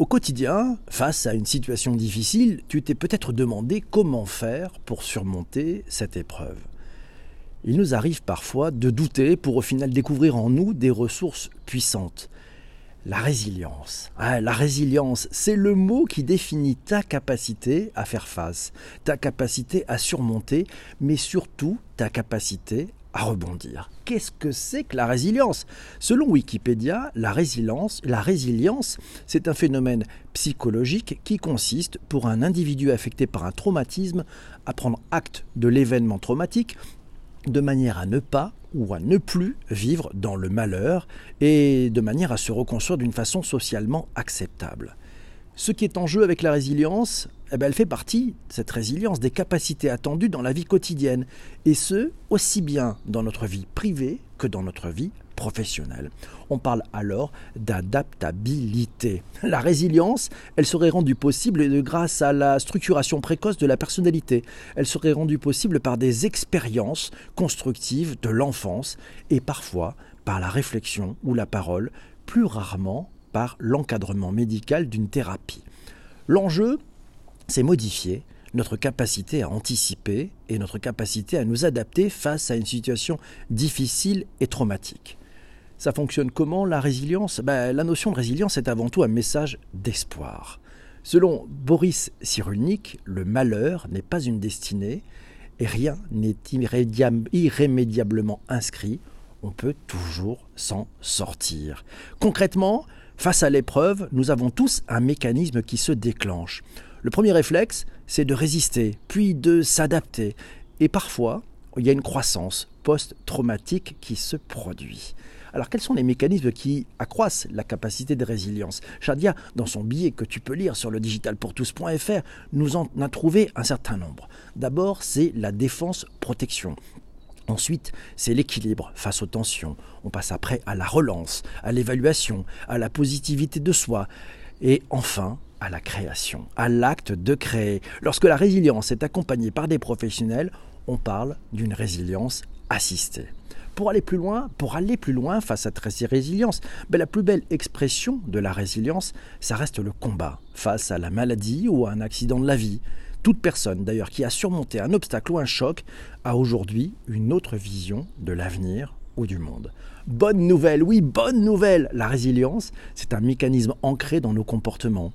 Au quotidien, face à une situation difficile, tu t'es peut-être demandé comment faire pour surmonter cette épreuve. Il nous arrive parfois de douter pour au final découvrir en nous des ressources puissantes. La résilience. Ah, la résilience, c'est le mot qui définit ta capacité à faire face, ta capacité à surmonter, mais surtout ta capacité à rebondir. Qu'est-ce que c'est que la résilience? Selon Wikipédia, la résilience, la résilience, c'est un phénomène psychologique qui consiste pour un individu affecté par un traumatisme à prendre acte de l'événement traumatique de manière à ne pas ou à ne plus vivre dans le malheur et de manière à se reconstruire d'une façon socialement acceptable. Ce qui est en jeu avec la résilience, eh ben, elle fait partie, cette résilience, des capacités attendues dans la vie quotidienne, et ce, aussi bien dans notre vie privée que dans notre vie professionnelle. On parle alors d'adaptabilité. La résilience, elle serait rendue possible grâce à la structuration précoce de la personnalité. Elle serait rendue possible par des expériences constructives de l'enfance et parfois par la réflexion ou la parole, plus rarement par l'encadrement médical d'une thérapie. L'enjeu, c'est modifier notre capacité à anticiper et notre capacité à nous adapter face à une situation difficile et traumatique. Ça fonctionne comment la résilience? Ben, La notion de résilience est avant tout un message d'espoir. Selon Boris Cyrulnik, le malheur n'est pas une destinée et rien n'est irrémédiablement inscrit. On peut toujours s'en sortir. Concrètement, Face à l'épreuve, nous avons tous un mécanisme qui se déclenche. Le premier réflexe, c'est de résister, puis de s'adapter. Et parfois, il y a une croissance post-traumatique qui se produit. Alors quels sont les mécanismes qui accroissent la capacité de résilience? Shadia, dans son billet que tu peux lire sur le digitalpourtous.fr, nous en a trouvé un certain nombre. D'abord, c'est la défense-protection. Ensuite, c'est l'équilibre face aux tensions. On passe après à la relance, à l'évaluation, à la positivité de soi. Et enfin, à la création, à l'acte de créer. Lorsque la résilience est accompagnée par des professionnels, on parle d'une résilience assistée. Pour aller plus loin, pour aller plus loin face à cette résilience, ben la plus belle expression de la résilience, ça reste le combat face à la maladie ou à un accident de la vie. Toute personne d'ailleurs qui a surmonté un obstacle ou un choc a aujourd'hui une autre vision de l'avenir ou du monde. Bonne nouvelle, oui, bonne nouvelle. La résilience, c'est un mécanisme ancré dans nos comportements.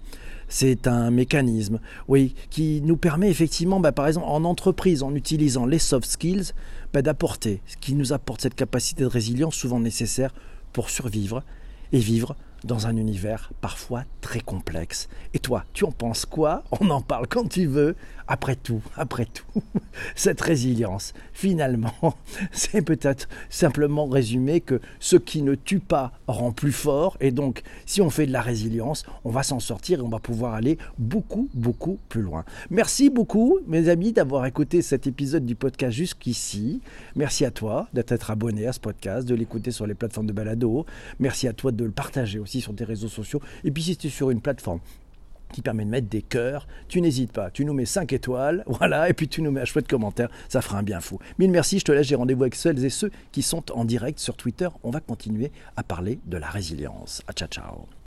C'est un mécanisme, oui, qui nous permet effectivement, bah, par exemple, en entreprise, en utilisant les soft skills, bah, d'apporter, ce qui nous apporte cette capacité de résilience souvent nécessaire pour survivre et vivre dans un univers parfois très complexe. Et toi, tu en penses quoi? On en parle quand tu veux. Après tout, après tout, cette résilience, finalement, c'est peut-être simplement résumé que ce qui ne tue pas rend plus fort. Et donc, si on fait de la résilience, on va s'en sortir et on va pouvoir aller beaucoup, beaucoup plus loin. Merci beaucoup, mes amis, d'avoir écouté cet épisode du podcast jusqu'ici. Merci à toi d'être abonné à ce podcast, de l'écouter sur les plateformes de balado. Merci à toi de le partager aussi sur tes réseaux sociaux. Et puis si tu es sur une plateforme qui permet de mettre des cœurs, tu n'hésites pas, tu nous mets 5 étoiles, voilà, et puis tu nous mets un chouette commentaire, ça fera un bien fou. Mille merci, je te laisse, j'ai rendez-vous avec celles et ceux qui sont en direct sur Twitter. On va continuer à parler de la résilience. À ciao ciao.